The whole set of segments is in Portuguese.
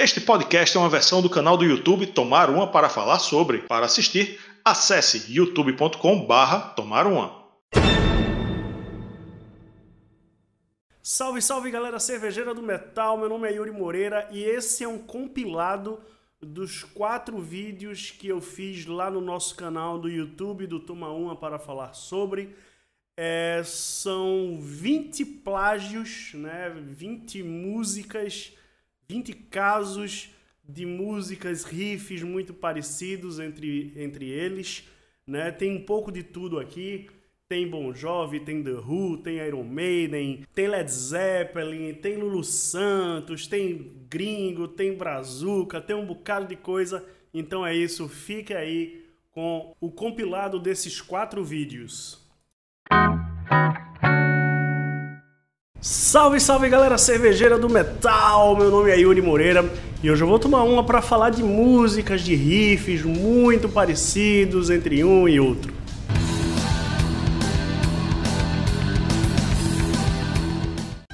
Este podcast é uma versão do canal do YouTube Tomar Uma para falar sobre. Para assistir, acesse youtube.com/barra Tomar Uma. Salve, salve galera cervejeira do metal, meu nome é Yuri Moreira e esse é um compilado dos quatro vídeos que eu fiz lá no nosso canal do YouTube do Toma Uma para falar sobre. É, são 20 plágios, né? 20 músicas 20 casos de músicas, riffs muito parecidos entre, entre eles. Né? Tem um pouco de tudo aqui. Tem Bon Jovi, tem The Who, tem Iron Maiden, tem Led Zeppelin, tem Lulu Santos, tem Gringo, tem Brazuca, tem um bocado de coisa. Então é isso, fique aí com o compilado desses quatro vídeos. Salve, salve galera cervejeira do metal! Meu nome é Yuri Moreira e hoje eu vou tomar uma para falar de músicas, de riffs muito parecidos entre um e outro.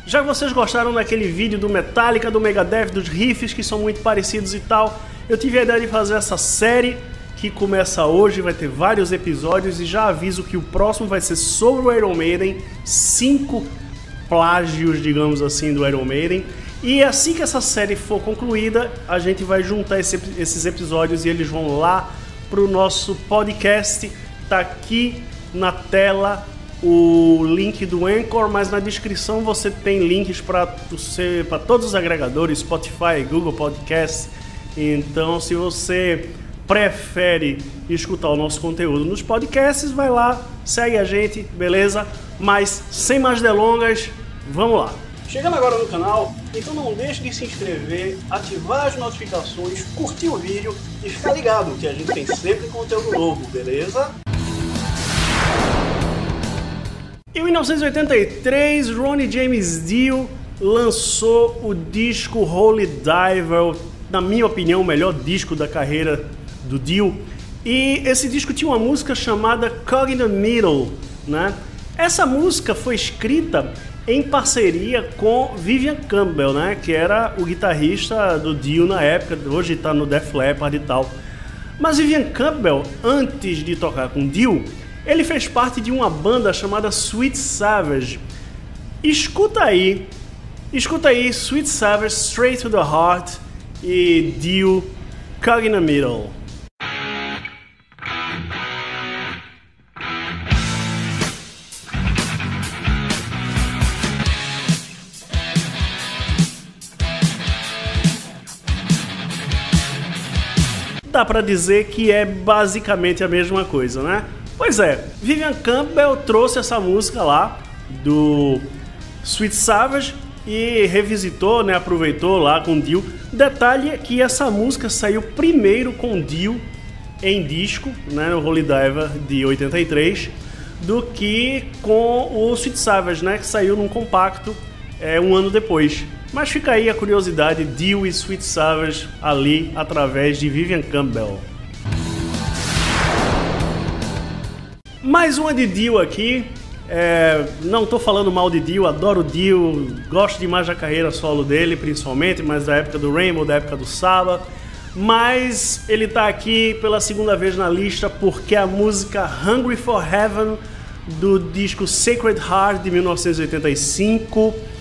Já que vocês gostaram daquele vídeo do Metallica, do Megadeth, dos riffs que são muito parecidos e tal, eu tive a ideia de fazer essa série que começa hoje, vai ter vários episódios e já aviso que o próximo vai ser sobre o Iron Maiden, 5 plágios, digamos assim, do Iron Maiden. E assim que essa série for concluída, a gente vai juntar esse, esses episódios e eles vão lá pro nosso podcast. Tá aqui na tela o link do Anchor, mas na descrição você tem links para todos os agregadores, Spotify, Google Podcast. Então, se você prefere escutar o nosso conteúdo nos podcasts, vai lá, segue a gente, beleza? Mas sem mais delongas, vamos lá. Chegando agora no canal, então não deixe de se inscrever, ativar as notificações, curtir o vídeo e ficar ligado que a gente tem sempre conteúdo novo, beleza? Em 1983, Ronnie James Dio lançou o disco Holy Diver, na minha opinião, o melhor disco da carreira do Dio. E esse disco tinha uma música chamada Cog in the Middle, né? Essa música foi escrita em parceria com Vivian Campbell, né, que era o guitarrista do Dio na época, hoje está no Def Leppard e tal. Mas Vivian Campbell, antes de tocar com Dio, ele fez parte de uma banda chamada Sweet Savage. Escuta aí, escuta aí Sweet Savage Straight to the Heart e Dio Cog in the Middle. Dá para dizer que é basicamente a mesma coisa, né? Pois é, Vivian Campbell trouxe essa música lá do Sweet Savage e revisitou, né, aproveitou lá com Dio. Detalhe é que essa música saiu primeiro com Dio em disco, né, no Holy Diver de 83, do que com o Sweet Savage, né, que saiu num compacto é, um ano depois. Mas fica aí a curiosidade, Dio e Sweet Savage ali através de Vivian Campbell. Mais uma de Dio aqui. É, não estou falando mal de Dio, adoro Dio, gosto demais da carreira solo dele, principalmente, mas da época do Rainbow, da época do Saba. Mas ele está aqui pela segunda vez na lista porque a música Hungry for Heaven do disco Sacred Heart de 1985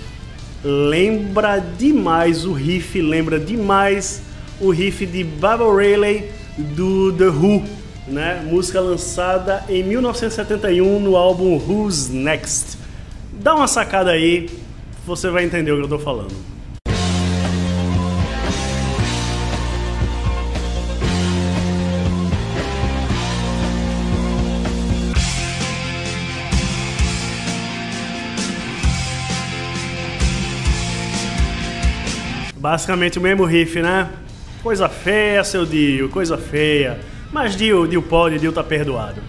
lembra demais o riff, lembra demais o riff de Baba Rayleigh do The Who, né? Música lançada em 1971 no álbum Who's Next. Dá uma sacada aí, você vai entender o que eu tô falando. Basicamente o mesmo riff, né? Coisa feia, seu Dio, coisa feia. Mas Dio, Dio pode, Dio tá perdoado.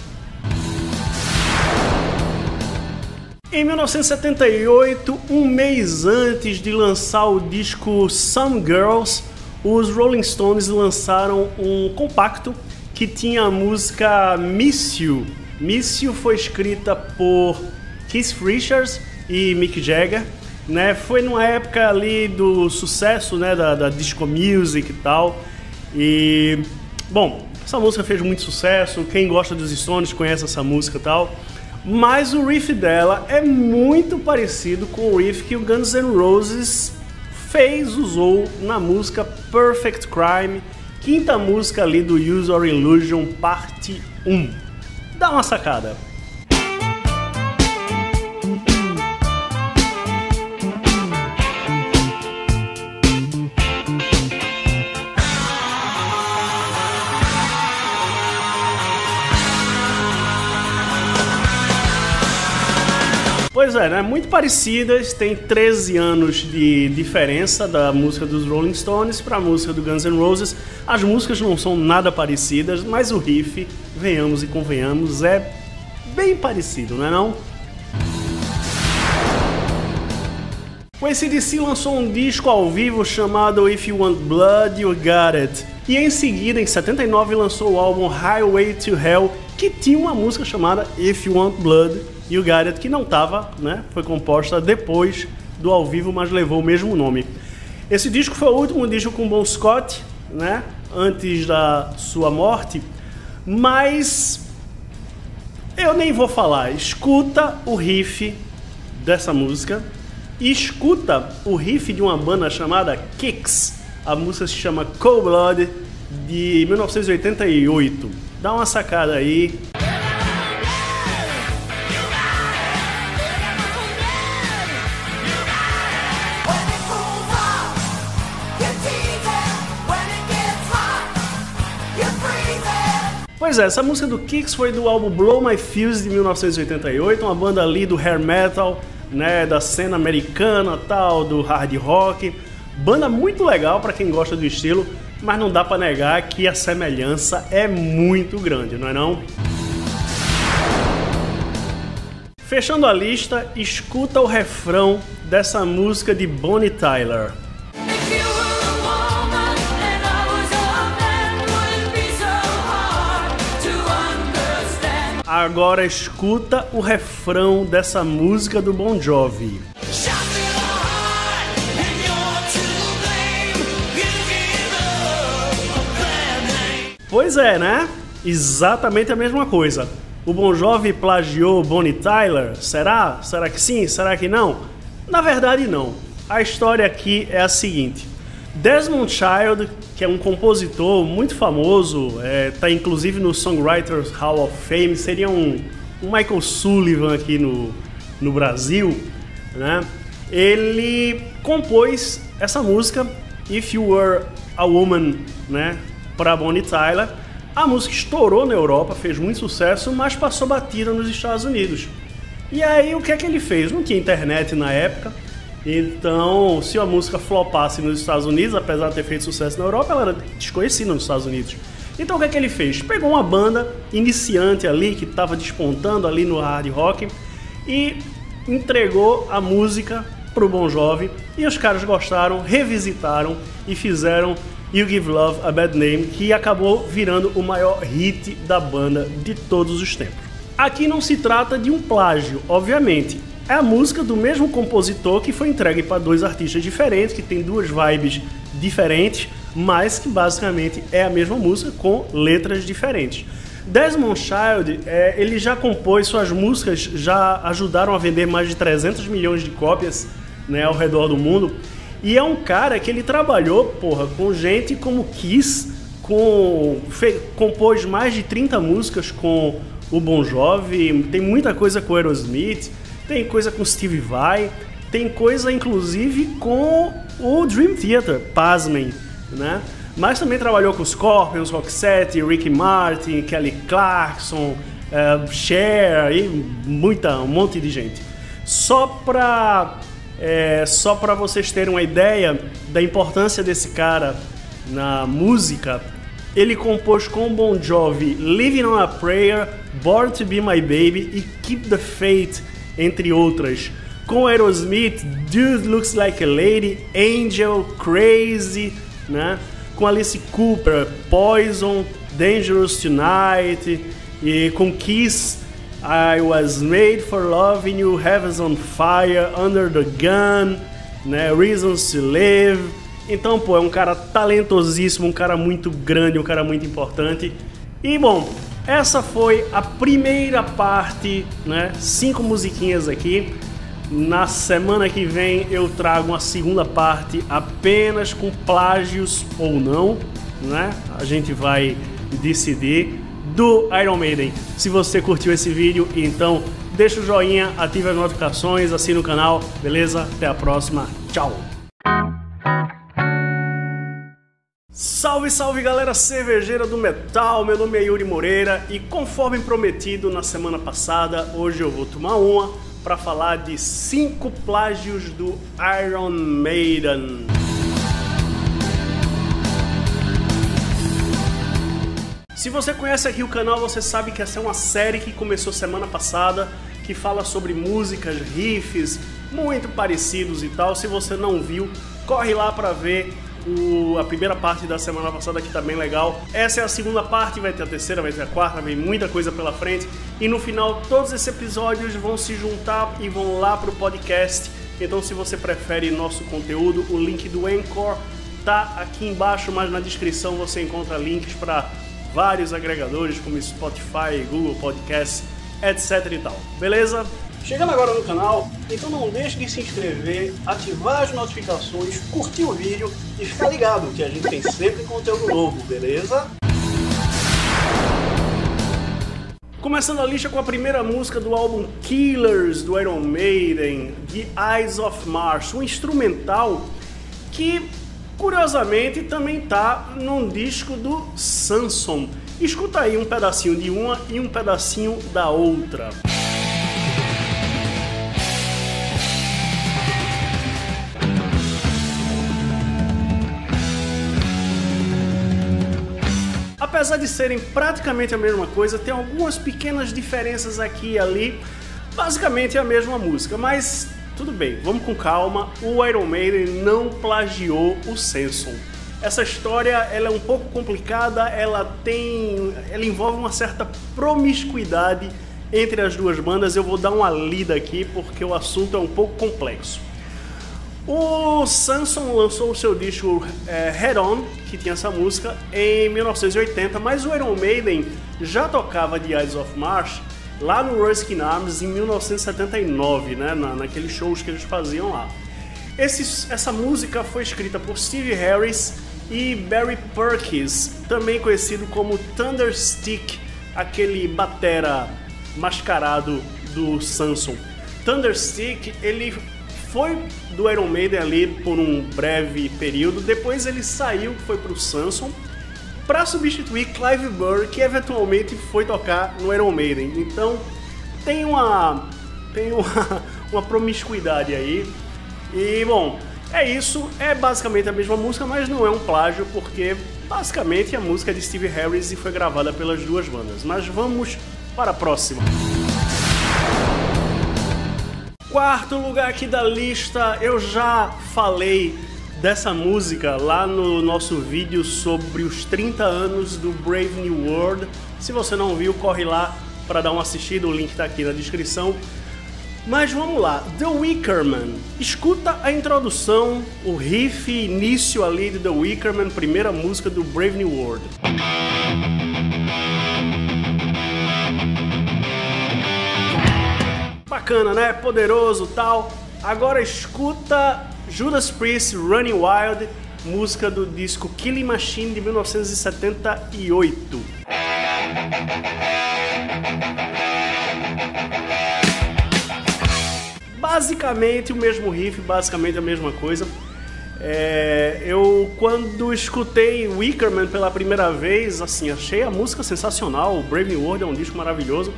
Em 1978, um mês antes de lançar o disco Some Girls, os Rolling Stones lançaram um compacto que tinha a música Miss You. Miss You foi escrita por Keith Richards e Mick Jagger né? Foi numa época ali do sucesso, né, da, da disco music e tal. E bom, essa música fez muito sucesso. Quem gosta dos Stones conhece essa música e tal. Mas o riff dela é muito parecido com o riff que o Guns N' Roses fez, usou na música Perfect Crime, quinta música ali do Use or Illusion, parte 1. Dá uma sacada. Pois é, né? Muito parecidas, tem 13 anos de diferença da música dos Rolling Stones para a música do Guns N' Roses. As músicas não são nada parecidas, mas o riff, venhamos e convenhamos, é bem parecido, não é não? O ACDC lançou um disco ao vivo chamado If You Want Blood, You Got It. E em seguida, em 79, lançou o álbum Highway to Hell, que tinha uma música chamada If You Want Blood, e o Garrett, que não estava, né, foi composta depois do ao vivo, mas levou o mesmo nome. Esse disco foi o último disco com Bon Scott, né, antes da sua morte, mas eu nem vou falar. Escuta o riff dessa música e escuta o riff de uma banda chamada Kicks. A música se chama Cold Blood de 1988. Dá uma sacada aí. Pois é, essa música do Kicks foi do álbum Blow My Fuse de 1988, uma banda ali do hair metal, né, da cena americana, tal, do hard rock. Banda muito legal para quem gosta do estilo, mas não dá para negar que a semelhança é muito grande, não é não? Fechando a lista, escuta o refrão dessa música de Bonnie Tyler. Agora escuta o refrão dessa música do Bon Jovi. Pois é, né? Exatamente a mesma coisa. O Bon Jovi plagiou Bonnie Tyler? Será? Será que sim? Será que não? Na verdade, não. A história aqui é a seguinte: Desmond Child, que é um compositor muito famoso, está é, inclusive no Songwriters Hall of Fame, seria um, um Michael Sullivan aqui no, no Brasil, né? Ele compôs essa música If You Were a Woman, né, para Bonnie Tyler. A música estourou na Europa, fez muito sucesso, mas passou batida nos Estados Unidos. E aí o que é que ele fez? Não tinha internet na época então, se a música flopasse nos Estados Unidos, apesar de ter feito sucesso na Europa, ela era desconhecida nos Estados Unidos. Então, o que é que ele fez? Pegou uma banda iniciante ali, que estava despontando ali no hard rock, e entregou a música pro Bon Jovi, e os caras gostaram, revisitaram e fizeram You Give Love a Bad Name, que acabou virando o maior hit da banda de todos os tempos. Aqui não se trata de um plágio, obviamente, é a música do mesmo compositor que foi entregue para dois artistas diferentes, que tem duas vibes diferentes, mas que basicamente é a mesma música com letras diferentes. Desmond Child, é, ele já compôs suas músicas, já ajudaram a vender mais de 300 milhões de cópias né, ao redor do mundo. E é um cara que ele trabalhou, porra, com gente como Kiss, com, fe, compôs mais de 30 músicas com o Bon Jovi, tem muita coisa com Aerosmith, tem coisa com Steve Vai, tem coisa inclusive com o Dream Theater, pasmem, né? Mas também trabalhou com Scorpions, Roxette, Ricky Martin, Kelly Clarkson, uh, Cher e muita, um monte de gente. Só para é, só para vocês terem uma ideia da importância desse cara na música, ele compôs com Bon Jovi Living on a Prayer, Born to Be My Baby e Keep the Faith entre outras. Com Aerosmith, Dude Looks Like a Lady, Angel, Crazy, né? Com Alice Cooper, Poison, Dangerous Tonight, e com Kiss, I Was Made for Loving You, Heaven's on Fire, Under the Gun, né? Reasons to Live. Então, pô, é um cara talentosíssimo, um cara muito grande, um cara muito importante. E bom, essa foi a primeira parte, né? Cinco musiquinhas aqui. Na semana que vem eu trago uma segunda parte apenas com plágios ou não, né? A gente vai decidir do Iron Maiden. Se você curtiu esse vídeo, então deixa o joinha, ative as notificações, assine o canal, beleza? Até a próxima, tchau! Salve, salve galera cervejeira do metal, meu nome é Yuri Moreira e conforme prometido na semana passada, hoje eu vou tomar uma para falar de cinco plágios do Iron Maiden. Se você conhece aqui o canal, você sabe que essa é uma série que começou semana passada, que fala sobre músicas, riffs, muito parecidos e tal. Se você não viu, corre lá para ver o, a primeira parte da semana passada que tá bem legal. Essa é a segunda parte, vai ter a terceira, vai ter a quarta, vem muita coisa pela frente. E no final, todos esses episódios vão se juntar e vão lá pro podcast. Então, se você prefere nosso conteúdo, o link do Anchor tá aqui embaixo, mas na descrição você encontra links para vários agregadores como Spotify, Google Podcasts, etc e tal. Beleza? Chegando agora no canal, então não deixe de se inscrever, ativar as notificações, curtir o vídeo e ficar ligado que a gente tem sempre conteúdo novo, beleza? Começando a lista com a primeira música do álbum Killers do Iron Maiden, The Eyes of Mars, um instrumental que Curiosamente, também tá num disco do Samson. Escuta aí um pedacinho de uma e um pedacinho da outra. Apesar de serem praticamente a mesma coisa, tem algumas pequenas diferenças aqui e ali. Basicamente é a mesma música, mas tudo bem, vamos com calma. O Iron Maiden não plagiou o Samson. Essa história ela é um pouco complicada, ela tem, ela envolve uma certa promiscuidade entre as duas bandas. Eu vou dar uma lida aqui porque o assunto é um pouco complexo. O Samson lançou o seu disco é, Head On, que tinha essa música, em 1980, mas o Iron Maiden já tocava The Eyes of Mars lá no Ruskin Arms em 1979, né, na, naqueles shows que eles faziam lá. Esse, essa música foi escrita por Steve Harris e Barry Perkins, também conhecido como Thunderstick, aquele batera mascarado do Samson. Thunderstick, ele foi do Iron Maiden ali por um breve período, depois ele saiu, foi pro Samson, para substituir Clive Burr, que eventualmente foi tocar no Iron Maiden. Então tem uma tem uma, uma promiscuidade aí. E bom, é isso, é basicamente a mesma música, mas não é um plágio porque basicamente a música é de Steve Harris e foi gravada pelas duas bandas. Mas vamos para a próxima. Quarto lugar aqui da lista, eu já falei dessa música lá no nosso vídeo sobre os 30 anos do Brave New World. Se você não viu, corre lá para dar uma assistida, o link está aqui na descrição. Mas vamos lá, The Wicker Man. Escuta a introdução, o riff início ali de The Wicker Man, primeira música do Brave New World. Bacana, né? Poderoso, tal. Agora escuta Judas Priest Running Wild, música do disco Killing Machine de 1978. Basicamente o mesmo riff, basicamente a mesma coisa. É, eu quando escutei Wickerman pela primeira vez, assim, achei a música sensacional. O Brave New World é um disco maravilhoso,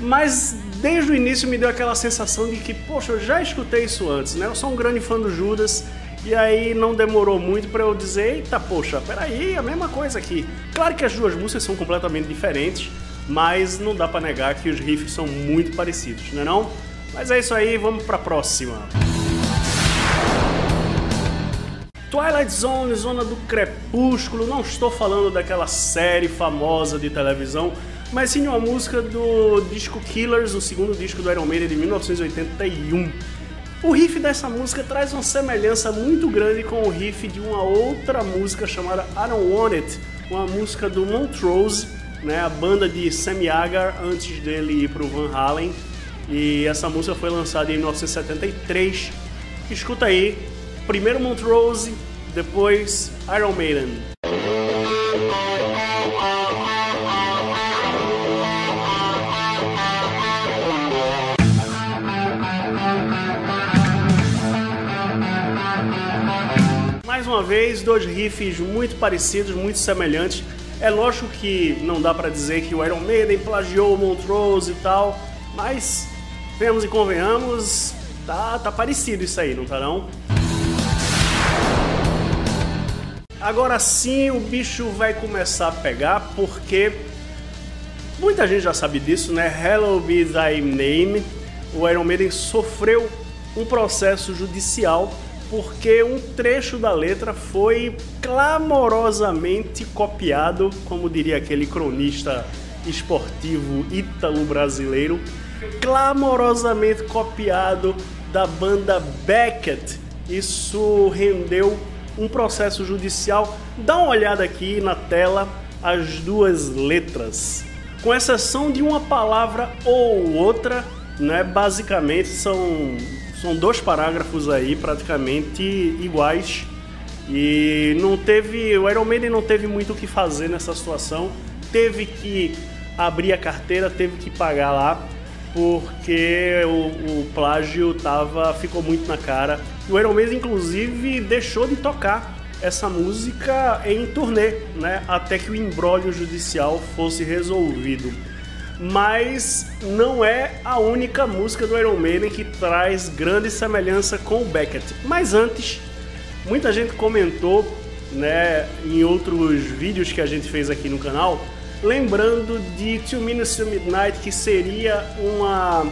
mas desde o início me deu aquela sensação de que, poxa, eu já escutei isso antes, né? Eu sou um grande fã do Judas e aí não demorou muito para eu dizer, eita, poxa, peraí, a mesma coisa aqui. Claro que as duas músicas são completamente diferentes, mas não dá para negar que os riffs são muito parecidos, não é não? Mas é isso aí, vamos para a próxima. Twilight Zone, Zona do Crepúsculo, não estou falando daquela série famosa de televisão, mas sim uma música do disco Killers, o segundo disco do Iron Maiden de 1981. O riff dessa música traz uma semelhança muito grande com o riff de uma outra música chamada I Don't Want It, uma música do Montrose, né, a banda de Sammy Hagar antes dele ir para o Van Halen. E essa música foi lançada em 1973. Escuta aí, primeiro Montrose, depois Iron Maiden. Vez, dois riffs muito parecidos, muito semelhantes. É lógico que não dá para dizer que o Iron Maiden plagiou o Montrose e tal, mas venhamos e convenhamos, tá, tá parecido isso aí, não tá não? Agora sim o bicho vai começar a pegar porque muita gente já sabe disso, né? Hello Be Thy Name. O Iron Maiden sofreu um processo judicial porque um trecho da letra foi clamorosamente copiado, como diria aquele cronista esportivo ítalo-brasileiro, clamorosamente copiado da banda Beckett. Isso rendeu um processo judicial. Dá uma olhada aqui na tela as duas letras. Com exceção de uma palavra ou outra, né, basicamente são, são dois parágrafos aí praticamente iguais. E não teve. O Iron Maiden não teve muito o que fazer nessa situação. Teve que abrir a carteira, teve que pagar lá, porque o, o plágio tava, ficou muito na cara o Iron Maiden, inclusive, deixou de tocar essa música em turnê, né? Até que o embrólio judicial fosse resolvido. Mas não é a única música do Iron Maiden que traz grande semelhança com o Beckett. Mas antes, muita gente comentou, né, em outros vídeos que a gente fez aqui no canal, lembrando de Two Minutes to Midnight, que seria uma,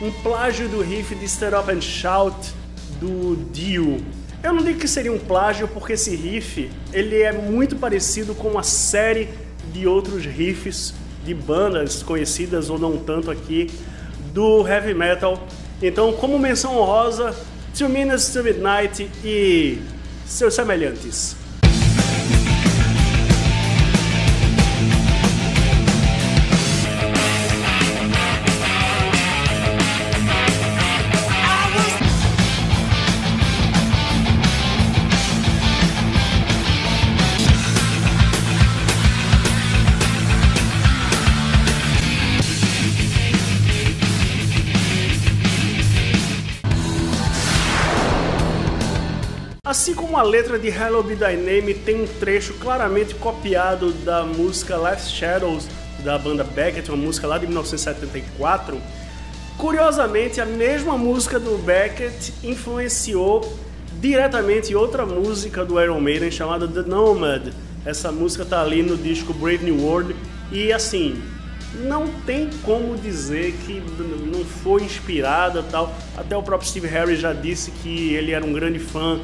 um plágio do riff de Stand Up and Shout do Dio. Eu não digo que seria um plágio porque esse riff ele é muito parecido com uma série de outros riffs de bandas conhecidas ou não tanto aqui do heavy metal. Então, como menção honrosa, Two Minutes to Midnight e seus semelhantes. A letra de Hello Be Thy Name tem um trecho claramente copiado da música Last Shadows da banda Beckett, uma música lá de 1974, curiosamente a mesma música do Beckett influenciou diretamente outra música do Iron Maiden chamada The Nomad. Essa música tá ali no disco Brave New World e assim, não tem como dizer que não foi inspirada tal. Até o próprio Steve Harris já disse que ele era um grande fã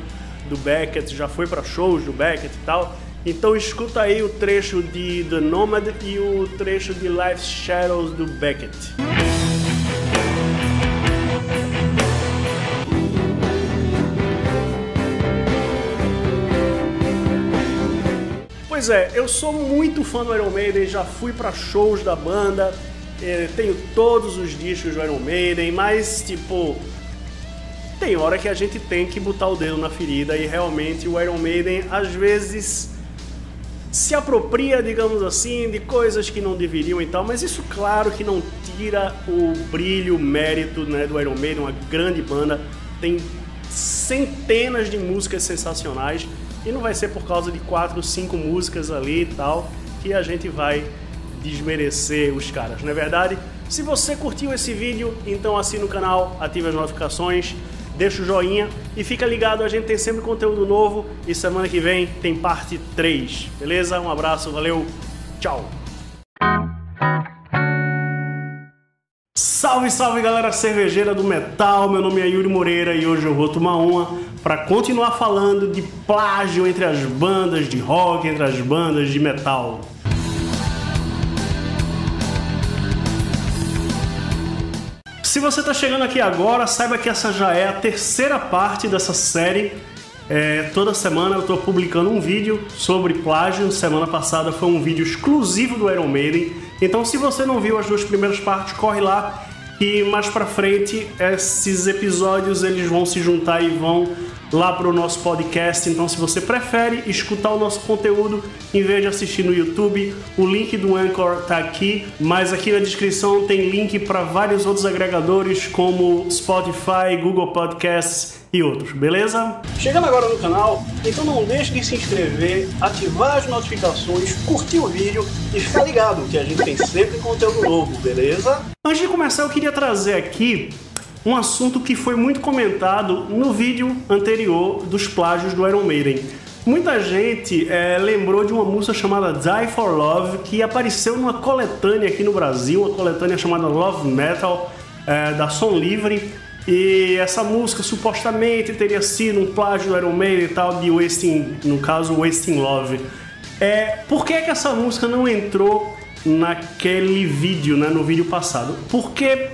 do Beckett, já foi para shows do Beckett e tal. Então escuta aí o trecho de The Nomad e o trecho de Life's Shadows do Beckett. Pois é, eu sou muito fã do Iron Maiden, já fui para shows da banda, eh, tenho todos os discos do Iron Maiden, mas tipo, tem hora que a gente tem que botar o dedo na ferida e realmente o Iron Maiden às vezes se apropria, digamos assim, de coisas que não deveriam e tal, mas isso claro que não tira o brilho, o mérito né, do Iron Maiden, uma grande banda, tem centenas de músicas sensacionais e não vai ser por causa de quatro, cinco músicas ali e tal que a gente vai desmerecer os caras, não é verdade? Se você curtiu esse vídeo, então assina o canal, ative as notificações, deixa o joinha e fica ligado, a gente tem sempre conteúdo novo e semana que vem tem parte 3, beleza? Um abraço, valeu, tchau! Salve, salve galera cervejeira do metal, meu nome é Yuri Moreira e hoje eu vou tomar uma para continuar falando de plágio entre as bandas de rock, entre as bandas de metal. Se você está chegando aqui agora, saiba que essa já é a terceira parte dessa série. É, toda semana eu estou publicando um vídeo sobre plágio. Semana passada foi um vídeo exclusivo do Iron Maiden. Então, se você não viu as duas primeiras partes, corre lá e mais para frente esses episódios eles vão se juntar e vão lá para o nosso podcast. Então, se você prefere escutar o nosso conteúdo em vez de assistir no YouTube, o link do Anchor está aqui, mas aqui na descrição tem link para vários outros agregadores como Spotify, Google Podcasts e outros, beleza? Chegando agora no canal, então não deixe de se inscrever, ativar as notificações, curtir o vídeo e ficar ligado que a gente tem sempre conteúdo novo, beleza? Antes de começar, eu queria trazer aqui um assunto que foi muito comentado no vídeo anterior dos plágios do Iron Maiden. Muita gente é, lembrou de uma música chamada Die for Love que apareceu numa coletânea aqui no Brasil, uma coletânea chamada Love Metal é, da Som Livre. E essa música supostamente teria sido um plágio do Iron Maiden e tal, de Wasting, no caso Wasting Love. É, por que, que essa música não entrou naquele vídeo, né, no vídeo passado? Porque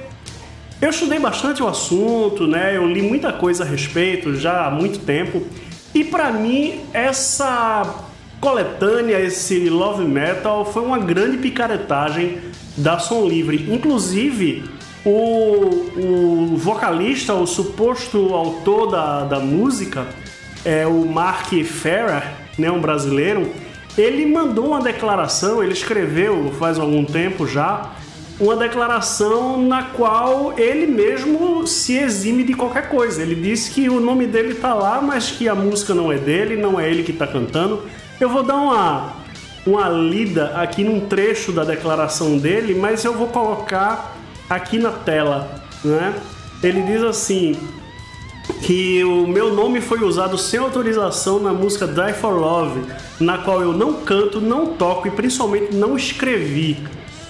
eu estudei bastante o assunto, né? Eu li muita coisa a respeito já há muito tempo. E para mim, essa coletânea, esse Love Metal, foi uma grande picaretagem da Som Livre. Inclusive, o, o vocalista, o suposto autor da, da música, é o Mark Ferrer, né, um brasileiro, ele mandou uma declaração, ele escreveu faz algum tempo já, uma declaração na qual ele mesmo se exime de qualquer coisa. Ele disse que o nome dele tá lá, mas que a música não é dele, não é ele que está cantando. Eu vou dar uma, uma lida aqui num trecho da declaração dele, mas eu vou colocar aqui na tela, né? Ele diz assim que o meu nome foi usado sem autorização na música Die for Love, na qual eu não canto, não toco e principalmente não escrevi.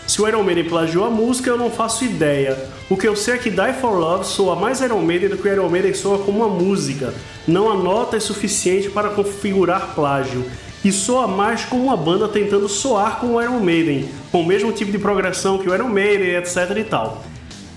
Se o Iron Maiden plagiou a música, eu não faço ideia. O que eu sei é que Die For Love soa mais Iron Maiden do que o Iron Maiden soa como uma música. Não há notas suficiente para configurar plágio. E soa mais como uma banda tentando soar como o Iron Maiden, com o mesmo tipo de progressão que o Iron Maiden, etc e tal.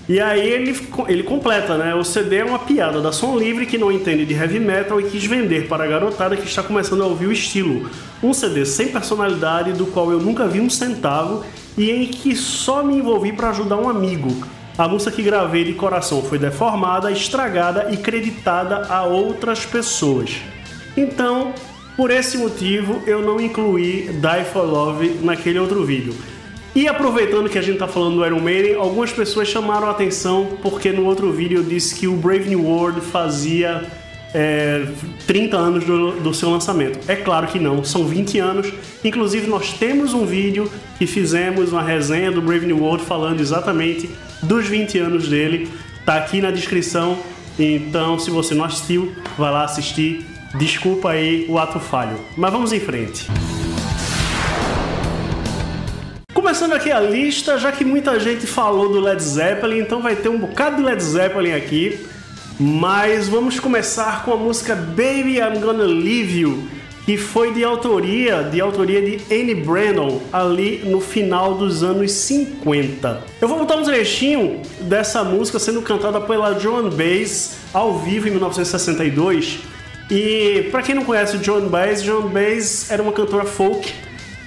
E aí ele, ele completa, né? O CD é uma piada da Som Livre que não entende de heavy metal e quis vender para a garotada que está começando a ouvir o estilo. Um CD sem personalidade, do qual eu nunca vi um centavo e em que só me envolvi para ajudar um amigo. A música que gravei de coração foi deformada, estragada e creditada a outras pessoas. Então, por esse motivo, eu não incluí Die for Love naquele outro vídeo. E aproveitando que a gente está falando do Iron Maiden, algumas pessoas chamaram a atenção porque no outro vídeo eu disse que o Brave New World fazia é, 30 anos do, do, seu lançamento. É claro que não, são 20 anos. Inclusive, nós temos um vídeo que fizemos uma resenha do Brave New World falando exatamente dos 20 anos dele. Tá aqui na descrição. Então, se você não assistiu, vai lá assistir. Desculpa aí o ato falho. Mas vamos em frente. Começando aqui a lista, já que muita gente falou do Led Zeppelin, então vai ter um bocado de Led Zeppelin aqui. Mas vamos começar com a música Baby I'm Gonna Leave You, que foi de autoria, de autoria de Annie Brennan, ali no final dos anos 50. Eu vou botar um trechinho dessa música sendo cantada pela Joan Baez ao vivo em 1962. E para quem não conhece Joan Baez, Joan Baez era uma cantora folk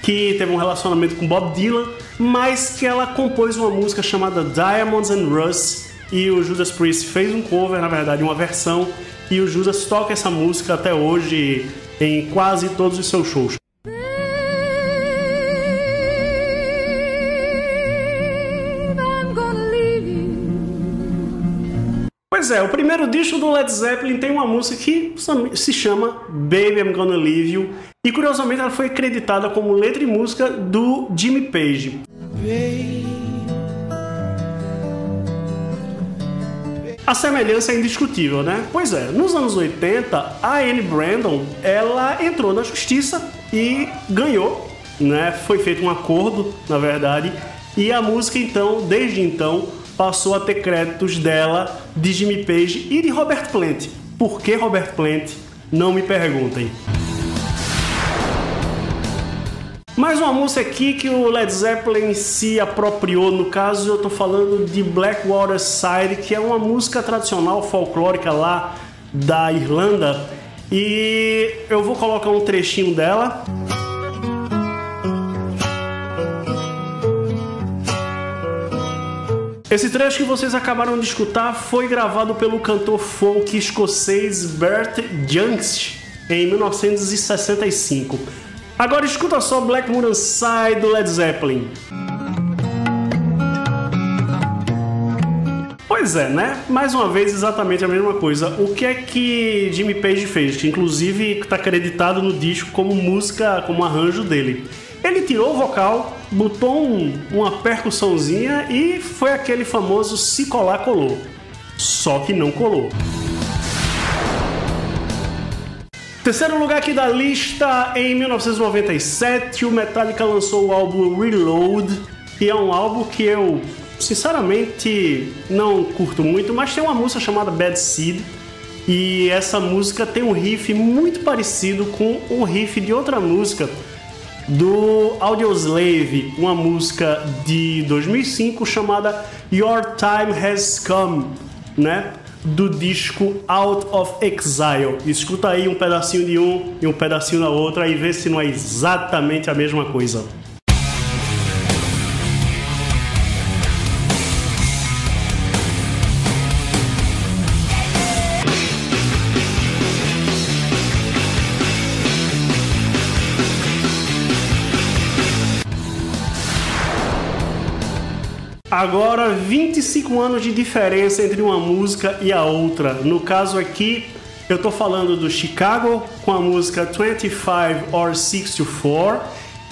que teve um relacionamento com Bob Dylan, mas que ela compôs uma música chamada Diamonds and Rust e o Judas Priest fez um cover, na verdade, uma versão, e o Judas toca essa música até hoje em quase todos os seus shows. Pois é, o primeiro disco do Led Zeppelin tem uma música que se chama Baby I'm Gonna Leave You e curiosamente ela foi acreditada como letra e música do Jimmy Page. Baby. A semelhança é indiscutível, né? Pois é, nos anos 80, a Anne Brandon, ela entrou na justiça e ganhou, né? Foi feito um acordo, na verdade, e a música então, desde então, passou a ter créditos dela, de Jimmy Page e de Robert Plant. Por que Robert Plant? Não me perguntem. Mais uma música aqui que o Led Zeppelin se apropriou, no caso eu estou falando de Blackwater Side, que é uma música tradicional folclórica lá da Irlanda, e eu vou colocar um trechinho dela. Esse trecho que vocês acabaram de escutar foi gravado pelo cantor folk escocês Bert Jansch em 1965. Agora escuta só Black Moon Side do Led Zeppelin. Pois é, né? Mais uma vez, exatamente a mesma coisa. O que é que Jimmy Page fez? Que inclusive está acreditado no disco como música, como arranjo dele. Ele tirou o vocal, botou um, uma percussãozinha e foi aquele famoso se colar colou. Só que não colou. Terceiro lugar aqui da lista, em 1997, o Metallica lançou o álbum Reload, que é um álbum que eu, sinceramente, não curto muito, mas tem uma música chamada Bad Seed, e essa música tem um riff muito parecido com o riff de outra música do Audioslave, uma música de 2005 chamada Your Time Has Come, né? Do disco Out of Exile. Escuta aí um pedacinho de um e um pedacinho da outra e vê se não é exatamente a mesma coisa. Agora, 25 anos de diferença entre uma música e a outra. No caso aqui, eu tô falando do Chicago com a música 25 or 64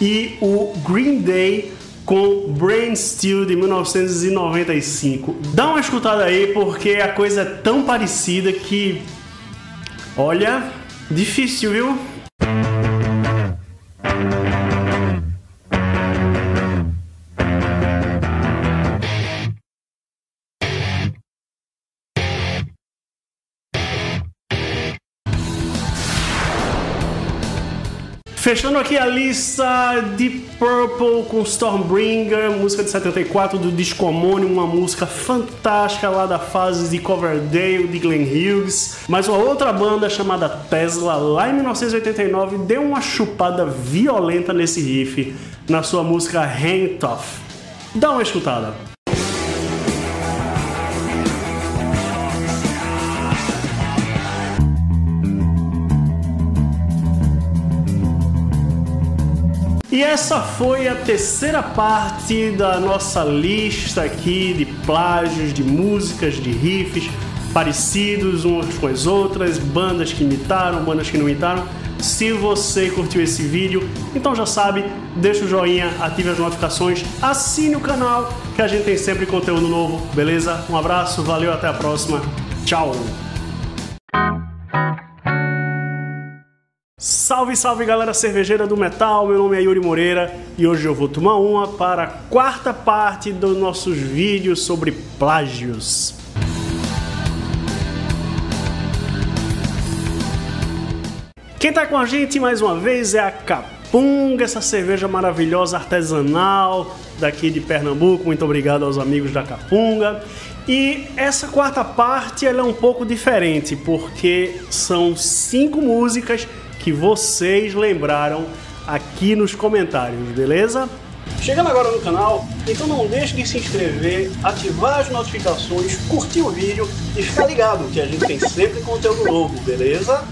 e o Green Day com Brain Steel de 1995. Dá uma escutada aí porque a coisa é tão parecida que olha, difícil, viu? Fechando aqui a lista de Purple com Stormbringer, música de 74 do disco homônimo, uma música fantástica lá da fase de Coverdale de Glenn Hughes. Mas uma outra banda chamada Tesla, lá em 1989, deu uma chupada violenta nesse riff na sua música Hang Tough. Dá uma escutada. E essa foi a terceira parte da nossa lista aqui de plágios, de músicas, de riffs parecidos umas com as outras, bandas que imitaram, bandas que não imitaram. Se você curtiu esse vídeo, então já sabe, deixa o joinha, ative as notificações, assine o canal que a gente tem sempre conteúdo novo, beleza? Um abraço, valeu, até a próxima. Tchau! Salve, salve galera cervejeira do metal, meu nome é Yuri Moreira e hoje eu vou tomar uma para a quarta parte dos nossos vídeos sobre plágios. Quem está com a gente mais uma vez é a Capunga, essa cerveja maravilhosa artesanal daqui de Pernambuco. Muito obrigado aos amigos da Capunga. E essa quarta parte ela é um pouco diferente porque são cinco músicas que vocês lembraram aqui nos comentários, beleza? Chegando agora no canal, então não deixe de se inscrever, ativar as notificações, curtir o vídeo e ficar ligado que a gente tem sempre conteúdo novo, beleza?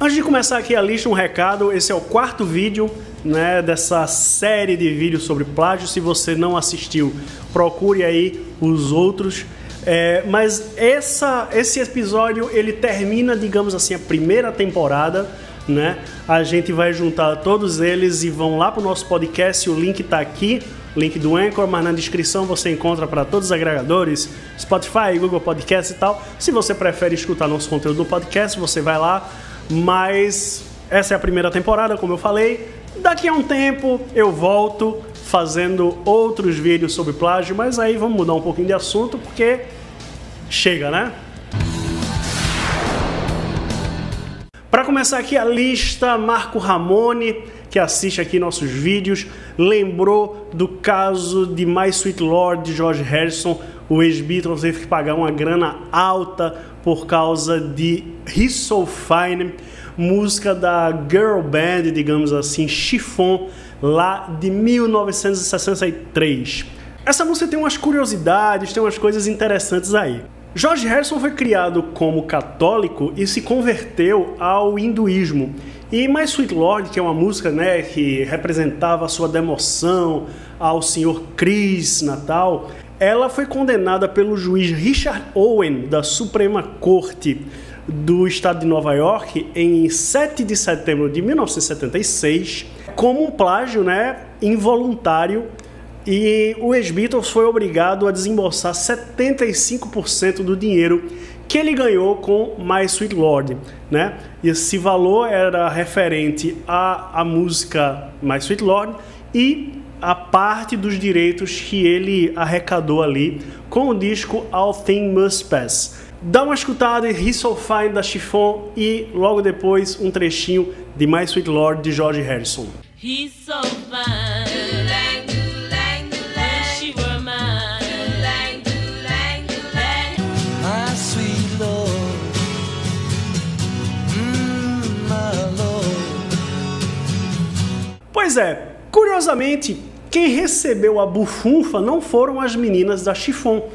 Antes de começar aqui a lista, um recado, esse é o quarto vídeo né, dessa série de vídeos sobre plágio. Se você não assistiu, procure aí os outros. É, mas essa, esse episódio ele termina, digamos assim, a primeira temporada né? A gente vai juntar todos eles e vão lá para o nosso podcast. O link está aqui, link do Anchor, mas na descrição você encontra para todos os agregadores, Spotify, Google Podcast e tal. Se você prefere escutar nosso conteúdo no podcast, você vai lá. Mas essa é a primeira temporada, como eu falei. Daqui a um tempo eu volto fazendo outros vídeos sobre plágio, mas aí vamos mudar um pouquinho de assunto porque chega, né? Para começar aqui a lista, Marco Ramone, que assiste aqui nossos vídeos lembrou do caso de My Sweet Lord de George Harrison. O ex-Beatles teve que pagar uma grana alta por causa de He's So Fine, música da girl band, digamos assim, Chiffon, lá de 1963. Essa música tem umas curiosidades, tem umas coisas interessantes aí. George Harrison foi criado como católico e se converteu ao hinduísmo. E My Sweet Lord, que é uma música né, que representava a sua demoção ao Senhor Chris Natal, ela foi condenada pelo juiz Richard Owen da Suprema Corte do estado de Nova York em 7 de setembro de 1976 como um plágio né, involuntário e o ex-Beatles foi obrigado a desembolsar 75% do dinheiro que ele ganhou com My Sweet Lord, né? Esse valor era referente à, à música My Sweet Lord e a parte dos direitos que ele arrecadou ali com o disco All Things Must Pass. Dá uma escutada em He's So Fine da Chiffon e logo depois um trechinho de My Sweet Lord de George Harrison. He's so fine. Pois é, curiosamente, quem recebeu a bufunfa não foram as meninas da Chiffon.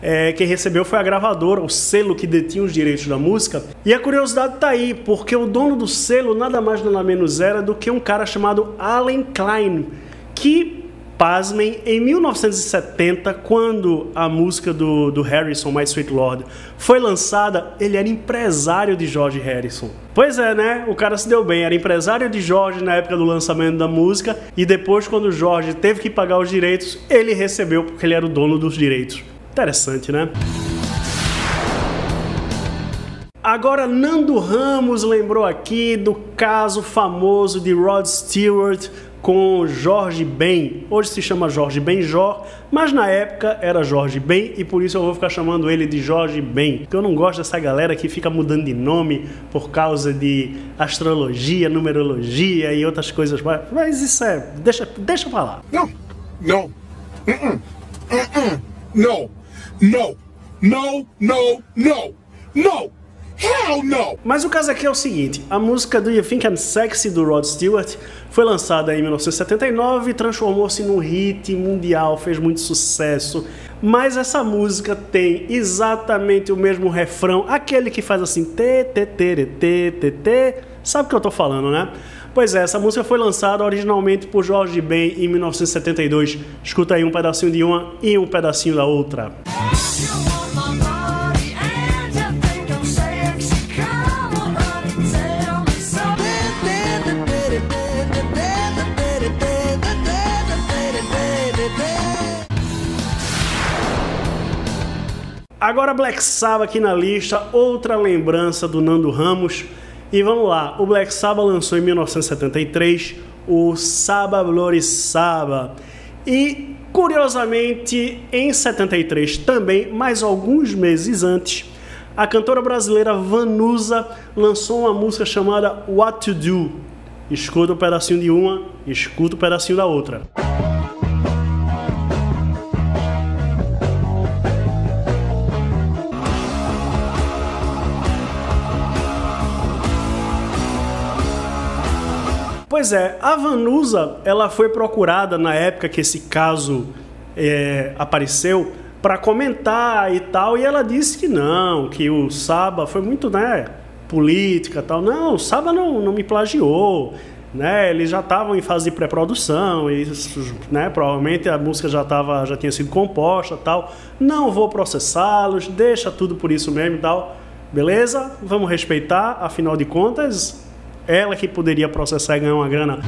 É, quem recebeu foi a gravadora, o selo que detinha os direitos da música. E a curiosidade tá aí, porque o dono do selo nada mais nada menos era do que um cara chamado Allen Klein, que Pasmem, em 1970, quando a música do, do Harrison, My Sweet Lord, foi lançada, ele era empresário de George Harrison. Pois é, né? O cara se deu bem, era empresário de George na época do lançamento da música, e depois, quando George teve que pagar os direitos, ele recebeu porque ele era o dono dos direitos. Interessante, né? Agora, Nando Ramos lembrou aqui do caso famoso de Rod Stewart com Jorge Ben. Hoje se chama Jorge Benjor, mas na época era Jorge Ben e por isso eu vou ficar chamando ele de Jorge Ben. Porque eu não gosto dessa galera que fica mudando de nome por causa de astrologia, numerologia e outras coisas. Mas isso é. Deixa, deixa pra lá. Não, não, uh -uh. Uh não, não, não, não, não, não. Hell no! Mas o caso aqui é o seguinte: a música do You Think I'm Sexy do Rod Stewart foi lançada em 1979 e transformou-se num hit mundial, fez muito sucesso. Mas essa música tem exatamente o mesmo refrão, aquele que faz assim t t t t t t. Sabe o que eu tô falando, né? Pois é, essa música foi lançada originalmente por Jorge Ben em 1972. Escuta aí um pedacinho de uma e um pedacinho da outra. Agora Black Sabbath aqui na lista, outra lembrança do Nando Ramos. E vamos lá, o Black Sabbath lançou em 1973 o Saba Glory Saba. E curiosamente, em 73 também, mais alguns meses antes, a cantora brasileira Vanusa lançou uma música chamada What to Do. Escuta um pedacinho de uma, escuta um pedacinho da outra. Pois é, a Vanusa ela foi procurada na época que esse caso é, apareceu para comentar e tal, e ela disse que não, que o Saba foi muito, né, política tal. Não, o Saba não, não me plagiou, né? Eles já estavam em fase de pré-produção, e né, provavelmente a música já tava, já tinha sido composta tal. Não vou processá-los, deixa tudo por isso mesmo tal. Beleza? Vamos respeitar, afinal de contas, ela que poderia processar e ganhar uma grana.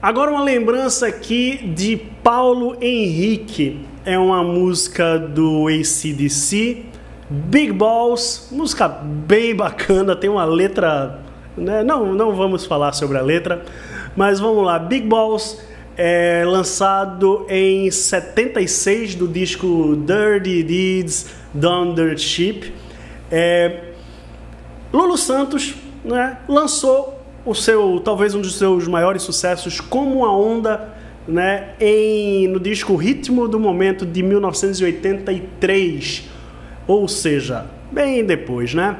Agora uma lembrança aqui de Paulo Henrique. É uma música do ACDC. Big Balls, música bem bacana, tem uma letra. Né? Não, não vamos falar sobre a letra, mas vamos lá. Big Balls é lançado em 76 do disco Dirty Deeds Done Ship. É, Lulu Santos né, lançou o seu, talvez um dos seus maiores sucessos, Como a Onda, né, em, no disco Ritmo do Momento de 1983, ou seja, bem depois, né?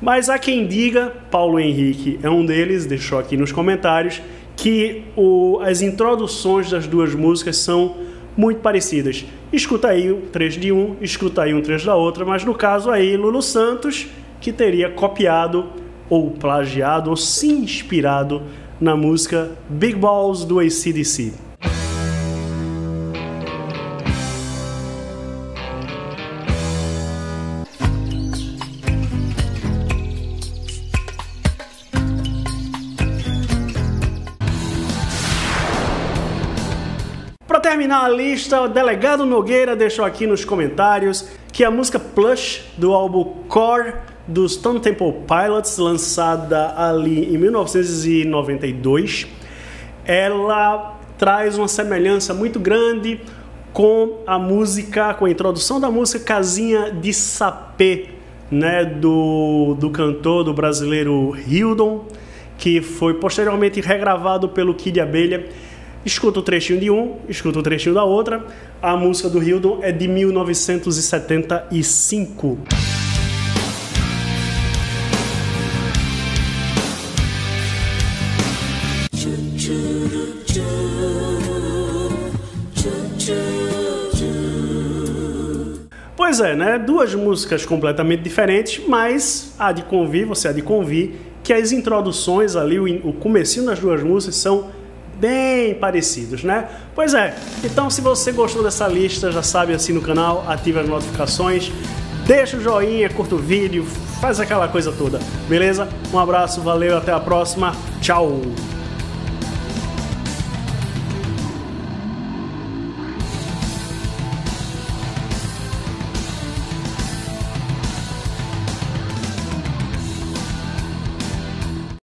Mas há quem diga, Paulo Henrique é um deles, deixou aqui nos comentários, que o, as introduções das duas músicas são muito parecidas. Escuta aí um trecho de um, escuta aí um trecho da outra, mas no caso aí Lulu Santos, que teria copiado ou plagiado ou se inspirado na música Big Balls do ACDC. Para terminar a lista, o delegado Nogueira deixou aqui nos comentários que a música Plush do álbum Core dos Stone Temple Pilots, lançada ali em 1992, ela traz uma semelhança muito grande com a música, com a introdução da música Casinha de Sapê, né, do, do cantor do brasileiro Hildon, que foi posteriormente regravado pelo Kid Abelha Escuta o trechinho de um, escuta o trechinho da outra. A música do Hildon é de 1975. Pois é, né? Duas músicas completamente diferentes, mas há de convir, você há de convir, que as introduções ali, o comecinho das duas músicas são bem parecidos, né? Pois é, então se você gostou dessa lista, já sabe, assina o canal, ativa as notificações, deixa o joinha, curta o vídeo, faz aquela coisa toda, beleza? Um abraço, valeu, até a próxima, tchau!